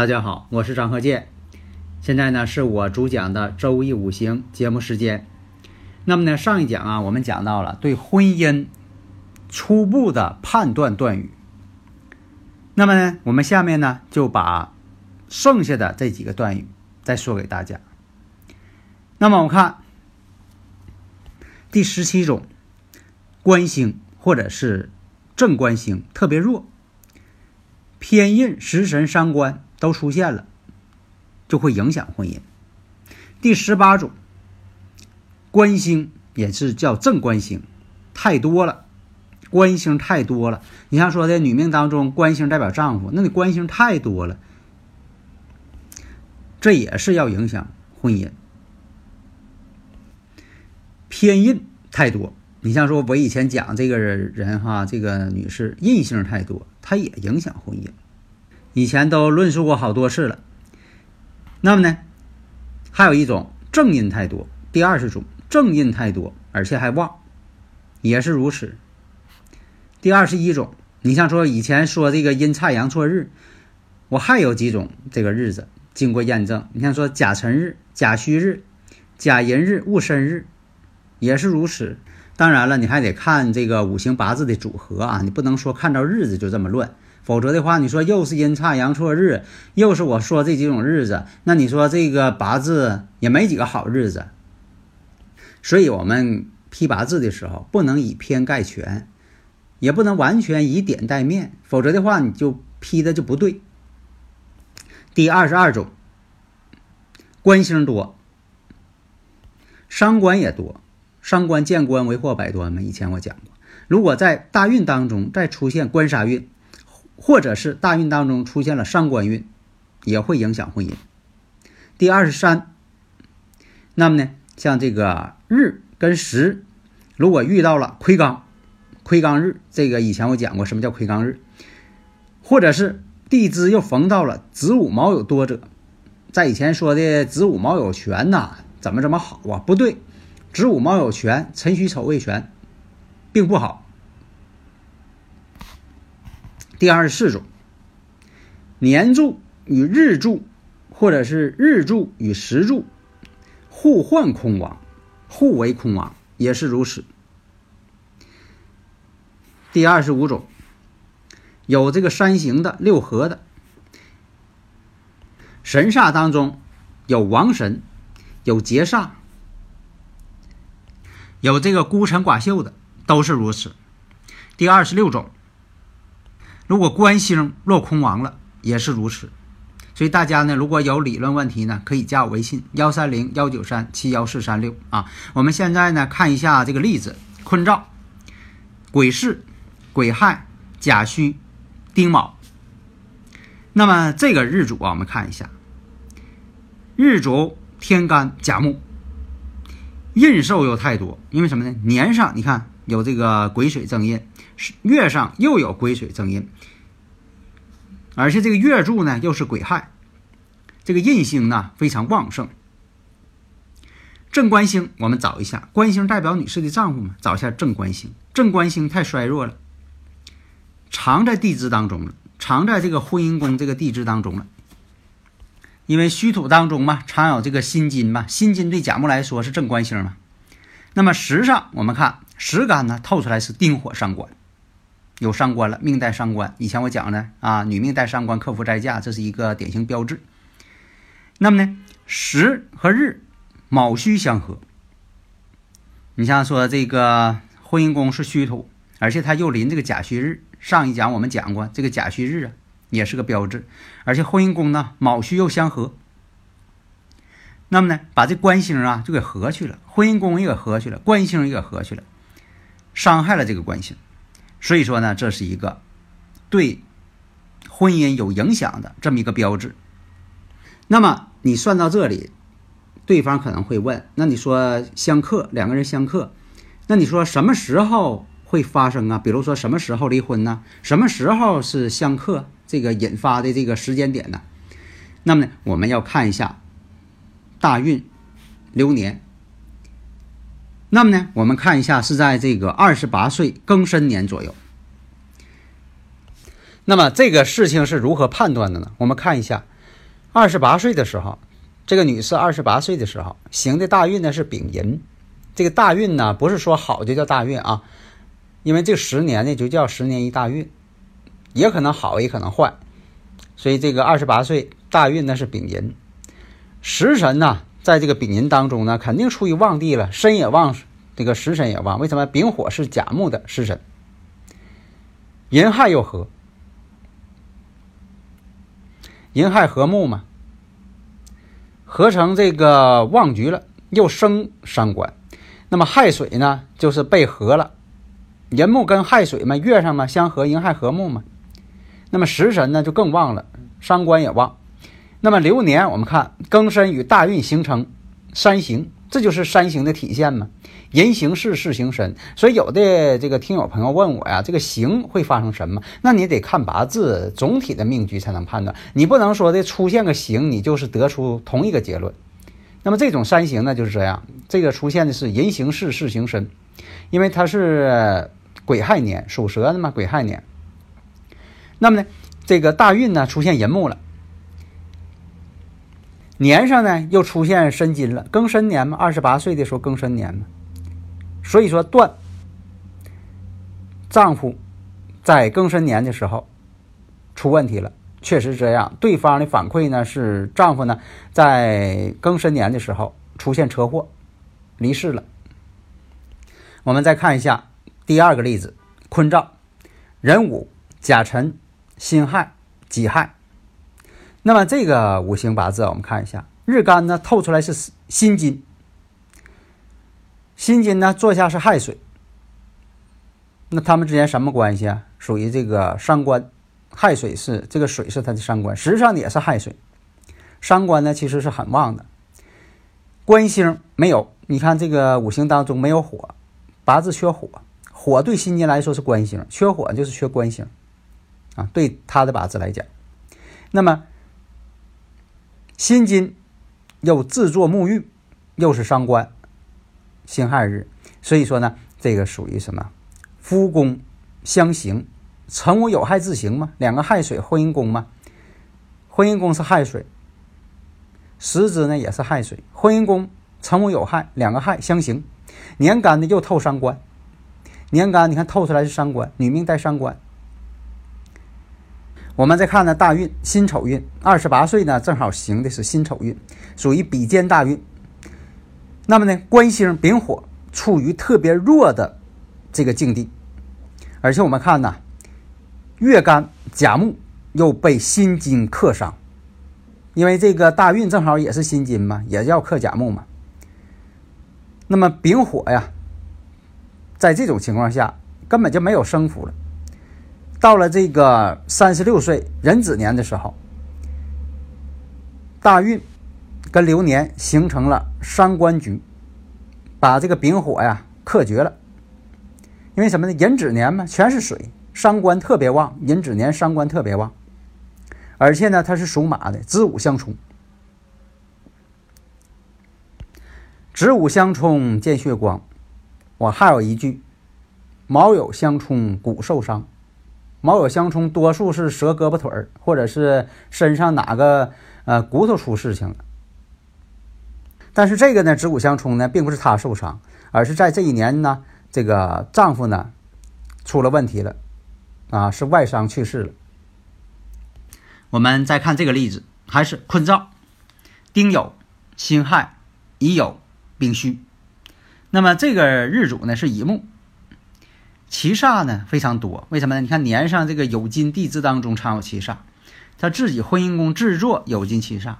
大家好，我是张鹤剑。现在呢是我主讲的《周易五行》节目时间。那么呢，上一讲啊，我们讲到了对婚姻初步的判断断语。那么呢，我们下面呢就把剩下的这几个断语再说给大家。那么我看第十七种，官星或者是正官星特别弱，偏印食神伤官。都出现了，就会影响婚姻。第十八种，官星也是叫正官星，太多了，官星太多了。你像说的女命当中，官星代表丈夫，那你官星太多了，这也是要影响婚姻。偏印太多，你像说我以前讲这个人哈，这个女士印星太多，她也影响婚姻。以前都论述过好多次了。那么呢，还有一种正印太多，第二十种正印太多，而且还旺，也是如此。第二十一种，你像说以前说这个阴差阳错日，我还有几种这个日子经过验证。你像说甲辰日、甲戌日、甲寅日、戊申日，也是如此。当然了，你还得看这个五行八字的组合啊，你不能说看到日子就这么乱。否则的话，你说又是阴差阳错日，又是我说这几种日子，那你说这个八字也没几个好日子。所以，我们批八字的时候，不能以偏概全，也不能完全以点带面，否则的话，你就批的就不对。第二十二种，官星多，伤官也多，伤官见官为祸百端嘛。以前我讲过，如果在大运当中再出现官杀运。或者是大运当中出现了伤官运，也会影响婚姻。第二十三，那么呢，像这个日跟时，如果遇到了魁罡，魁罡日，这个以前我讲过什么叫魁罡日，或者是地支又逢到了子午卯酉多者，在以前说的子午卯酉全呐，怎么怎么好啊？不对，子午卯酉全，辰戌丑未全，并不好。第二十四种，年柱与日柱，或者是日柱与时柱互换空亡，互为空亡，也是如此。第二十五种，有这个三行的六合的神煞当中，有王神，有劫煞，有这个孤臣寡秀的，都是如此。第二十六种。如果官星落空亡了，也是如此。所以大家呢，如果有理论问题呢，可以加我微信幺三零幺九三七幺四三六啊。我们现在呢，看一下这个例子：坤兆、癸巳、癸亥、甲戌、丁卯。那么这个日主啊，我们看一下，日主天干甲木，印寿又太多，因为什么呢？年上你看有这个癸水正印，月上又有癸水正印。而且这个月柱呢又是癸亥，这个印星呢非常旺盛。正官星我们找一下，官星代表女士的丈夫嘛，找一下正官星。正官星太衰弱了，藏在地支当中了，藏在这个婚姻宫这个地支当中了。因为虚土当中嘛，藏有这个辛金嘛，辛金对甲木来说是正官星嘛。那么时上我们看时干呢透出来是丁火伤官。有伤官了，命带伤官。以前我讲的啊，女命带伤官，克服灾驾，这是一个典型标志。那么呢，时和日卯戌相合。你像说这个婚姻宫是戌土，而且它又临这个甲戌日。上一讲我们讲过，这个甲戌日啊，也是个标志。而且婚姻宫呢，卯戌又相合。那么呢，把这官星啊就给合去了，婚姻宫也给合去了，官星也给合去了，伤害了这个关系。所以说呢，这是一个对婚姻有影响的这么一个标志。那么你算到这里，对方可能会问：那你说相克，两个人相克，那你说什么时候会发生啊？比如说什么时候离婚呢？什么时候是相克这个引发的这个时间点呢？那么呢，我们要看一下大运流年。那么呢，我们看一下是在这个二十八岁庚申年左右。那么这个事情是如何判断的呢？我们看一下，二十八岁的时候，这个女士二十八岁的时候行的大运呢是丙寅。这个大运呢不是说好就叫大运啊，因为这十年呢就叫十年一大运，也可能好也可能坏。所以这个二十八岁大运呢是丙寅，食神呢。在这个丙寅当中呢，肯定处于旺地了，申也旺，这个食神也旺。为什么？丙火是甲木的食神，寅亥又合，寅亥合木嘛，合成这个旺局了，又生伤官。那么亥水呢，就是被合了，寅木跟亥水嘛，月上嘛相合，寅亥合木嘛。那么食神呢就更旺了，伤官也旺。那么流年，我们看庚申与大运形成三刑，这就是三刑的体现嘛。人行事，事行身。所以有的这个听友朋友问我呀，这个刑会发生什么？那你得看八字总体的命局才能判断。你不能说的出现个刑，你就是得出同一个结论。那么这种三刑呢，就是这样。这个出现的是人行事，事行身，因为它是癸亥年，属蛇的嘛，癸亥年。那么呢，这个大运呢出现寅木了。年上呢又出现申金了，庚申年嘛，二十八岁的时候庚申年嘛，所以说断丈夫在庚申年的时候出问题了，确实这样。对方的反馈呢是丈夫呢在庚申年的时候出现车祸离世了。我们再看一下第二个例子，坤兆壬午、甲辰、辛亥、己亥。那么这个五行八字，我们看一下，日干呢透出来是辛金，辛金呢坐下是亥水，那他们之间什么关系啊？属于这个伤官，亥水是这个水是他的伤官，实际上也是亥水，伤官呢其实是很旺的，官星没有，你看这个五行当中没有火，八字缺火，火对辛金来说是官星，缺火就是缺官星，啊，对他的八字来讲，那么。辛金又自作沐浴，又是伤官，辛亥日，所以说呢，这个属于什么？夫宫相刑，辰午有害自刑嘛？两个亥水，婚姻宫嘛？婚姻宫是亥水，时支呢也是亥水，婚姻宫辰午有害，两个亥相刑，年干的又透伤官，年干你看透出来是伤官，女命带伤官。我们再看呢，大运辛丑运，二十八岁呢，正好行的是辛丑运，属于比肩大运。那么呢，官星丙火处于特别弱的这个境地，而且我们看呢，月干甲木又被辛金克伤，因为这个大运正好也是辛金嘛，也要克甲木嘛。那么丙火呀，在这种情况下根本就没有生福了。到了这个三十六岁壬子年的时候，大运跟流年形成了伤官局，把这个丙火呀克绝了。因为什么呢？壬子年嘛，全是水，伤官特别旺。壬子年伤官特别旺，而且呢，它是属马的，子午相冲。子午相冲见血光。我还有一句：卯酉相冲骨受伤。卯酉相冲，多数是折胳膊腿儿，或者是身上哪个呃骨头出事情了。但是这个呢，子午相冲呢，并不是他受伤，而是在这一年呢。这个丈夫呢，出了问题了，啊，是外伤去世了。我们再看这个例子，还是坤燥，丁酉、辛亥、乙酉、丙戌。那么这个日主呢是乙木，七煞呢非常多。为什么呢？你看年上这个酉金地支当中常有七煞，他自己婚姻宫制作酉金七煞，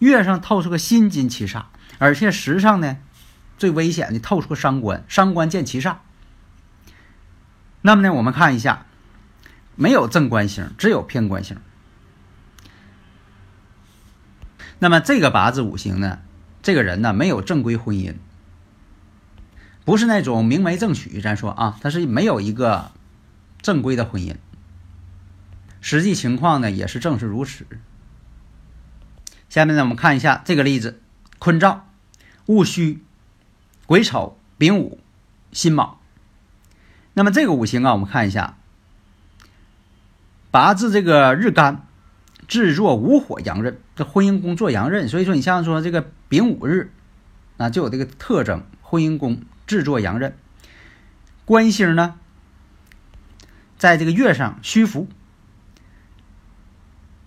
月上透出个辛金七煞，而且时上呢。最危险的透出个伤官，伤官见七煞。那么呢，我们看一下，没有正官星，只有偏官星。那么这个八字五行呢，这个人呢没有正规婚姻，不是那种明媒正娶。咱说啊，他是没有一个正规的婚姻。实际情况呢，也是正是如此。下面呢，我们看一下这个例子：坤兆、戊戌。癸丑、丙午、辛卯，那么这个五行啊，我们看一下，八字这个日干制作午火阳刃，这婚姻宫做阳刃，所以说你像说这个丙午日，啊就有这个特征，婚姻宫制作阳刃。官星呢，在这个月上虚浮，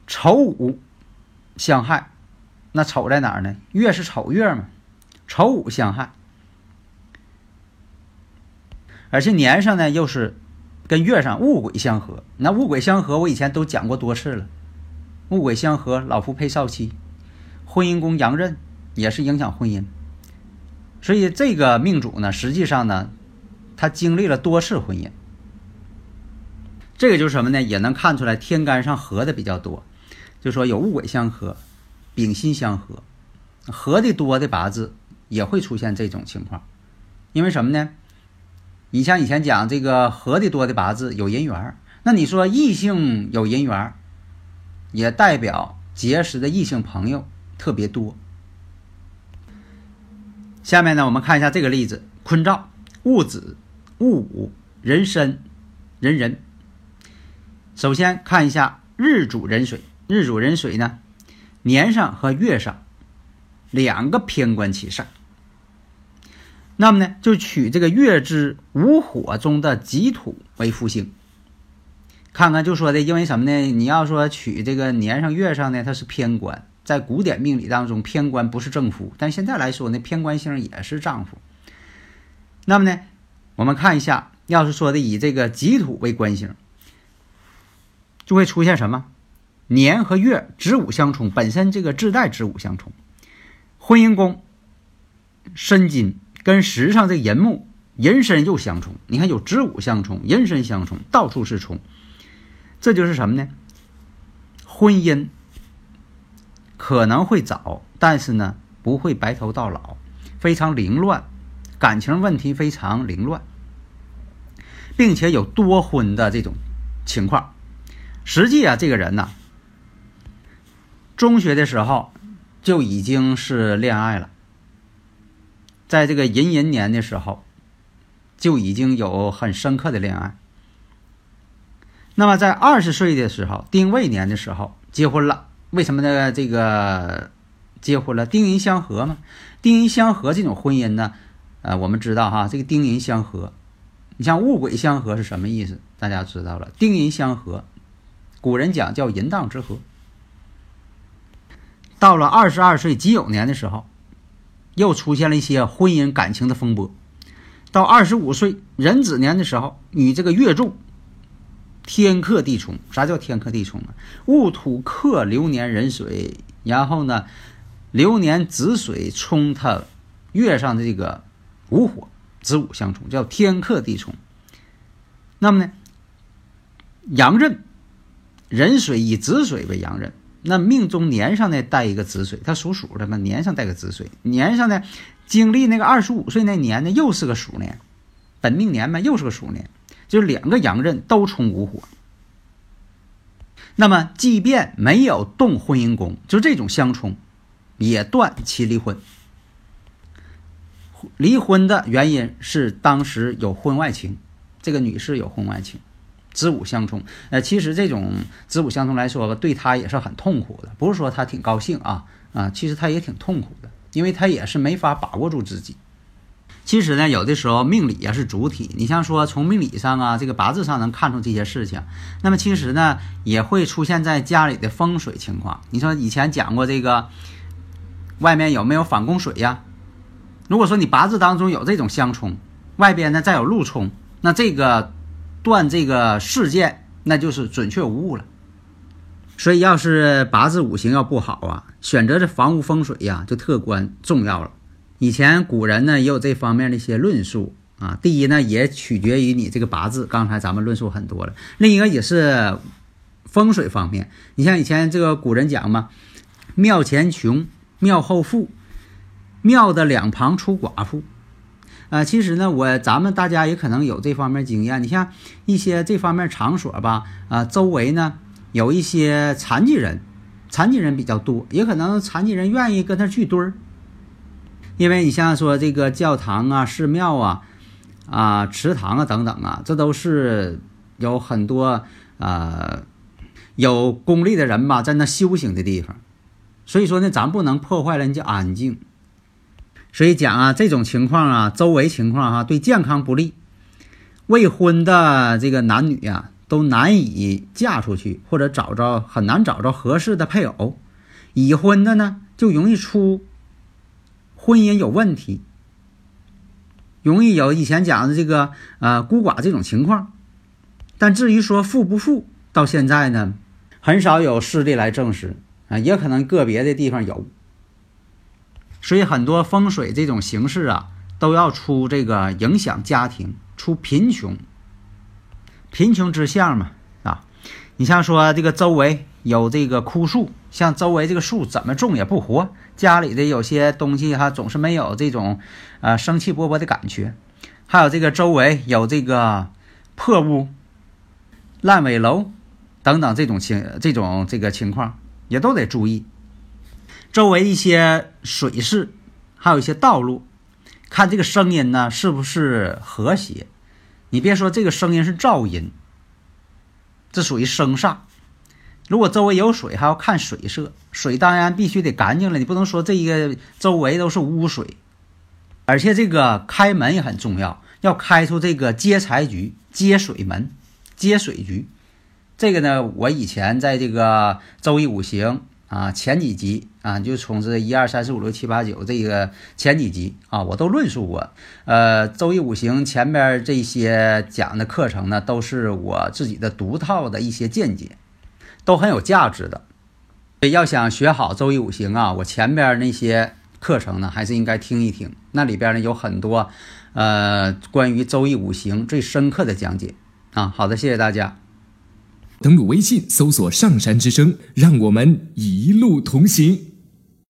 丑午相害，那丑在哪儿呢？月是丑月嘛，丑午相害。而且年上呢又是跟月上戊癸相合，那戊癸相合我以前都讲过多次了。戊癸相合，老夫配少妻，婚姻宫阳刃也是影响婚姻。所以这个命主呢，实际上呢，他经历了多次婚姻。这个就是什么呢？也能看出来天干上合的比较多，就说有戊癸相合、丙辛相合，合的多的八字也会出现这种情况。因为什么呢？你像以前讲这个合的多的八字有人缘那你说异性有人缘也代表结识的异性朋友特别多。下面呢，我们看一下这个例子：坤兆、戊子、戊午、壬申、壬壬。首先看一下日主壬水，日主壬水呢，年上和月上两个偏官七煞。那么呢，就取这个月支午火中的己土为复星，看看就说的，因为什么呢？你要说取这个年上月上呢，它是偏官，在古典命理当中，偏官不是正夫，但现在来说呢，偏官星也是丈夫。那么呢，我们看一下，要是说的以这个己土为官星，就会出现什么？年和月子午相冲，本身这个自带子午相冲，婚姻宫申金。跟时上这寅木、寅申又相冲，你看有子午相冲、寅申相冲，到处是冲，这就是什么呢？婚姻可能会早，但是呢不会白头到老，非常凌乱，感情问题非常凌乱，并且有多婚的这种情况。实际啊，这个人呢，中学的时候就已经是恋爱了。在这个寅寅年的时候，就已经有很深刻的恋爱。那么在二十岁的时候，丁未年的时候结婚了。为什么呢？这个结婚了，丁寅相合嘛。丁寅相合这种婚姻呢，呃，我们知道哈，这个丁寅相合，你像戊癸相合是什么意思？大家知道了，丁寅相合，古人讲叫淫荡之合。到了二十二岁己酉年的时候。又出现了一些婚姻感情的风波。到二十五岁壬子年的时候，你这个月柱天克地冲。啥叫天克地冲啊？戊土克流年壬水，然后呢，流年子水冲它月上的这个午火，子午相冲，叫天克地冲。那么呢，阳刃，壬水以子水为阳刃，那命中年上呢带一个子水，它属鼠的嘛，年上带个子水，年上呢经历那个二十五岁那年呢又是个鼠年，本命年嘛又是个鼠年，就两个阳刃都冲午火。那么即便没有动婚姻宫，就这种相冲，也断其离婚。离婚的原因是当时有婚外情。这个女士有婚外情，子午相冲。呃，其实这种子午相冲来说吧，对她也是很痛苦的。不是说她挺高兴啊啊，其实她也挺痛苦的，因为她也是没法把握住自己。其实呢，有的时候命理也是主体。你像说从命理上啊，这个八字上能看出这些事情。那么其实呢，也会出现在家里的风水情况。你说以前讲过这个，外面有没有反宫水呀？如果说你八字当中有这种相冲，外边呢再有路冲。那这个断这个事件，那就是准确无误了。所以，要是八字五行要不好啊，选择这房屋风水呀，就特关重要了。以前古人呢也有这方面的一些论述啊。第一呢，也取决于你这个八字。刚才咱们论述很多了。另一个也是风水方面。你像以前这个古人讲嘛，庙前穷，庙后富，庙的两旁出寡妇。啊，其实呢，我咱们大家也可能有这方面经验。你像一些这方面场所吧，啊，周围呢有一些残疾人，残疾人比较多，也可能残疾人愿意跟他聚堆儿。因为你像说这个教堂啊、寺庙啊、啊祠堂啊等等啊，这都是有很多啊有功力的人吧，在那修行的地方。所以说呢，咱不能破坏人家安静。所以讲啊，这种情况啊，周围情况哈，对健康不利。未婚的这个男女呀，都难以嫁出去，或者找着很难找着合适的配偶。已婚的呢，就容易出婚姻有问题，容易有以前讲的这个呃孤寡这种情况。但至于说富不富，到现在呢，很少有事例来证实啊，也可能个别的地方有。所以很多风水这种形式啊，都要出这个影响家庭，出贫穷，贫穷之相嘛啊。你像说这个周围有这个枯树，像周围这个树怎么种也不活，家里的有些东西哈总是没有这种呃生气勃勃的感觉。还有这个周围有这个破屋、烂尾楼等等这种情这种这个情况，也都得注意。周围一些水势，还有一些道路，看这个声音呢是不是和谐？你别说这个声音是噪音，这属于声煞。如果周围有水，还要看水色，水当然必须得干净了，你不能说这一个周围都是污水。而且这个开门也很重要，要开出这个接财局、接水门、接水局。这个呢，我以前在这个周易五行。啊，前几集啊，就从这一二三四五六七八九这个前几集啊，我都论述过。呃，周易五行前边这些讲的课程呢，都是我自己的独套的一些见解，都很有价值的。要想学好周易五行啊，我前边那些课程呢，还是应该听一听。那里边呢有很多呃关于周易五行最深刻的讲解啊。好的，谢谢大家。登录微信，搜索“上山之声”，让我们一路同行。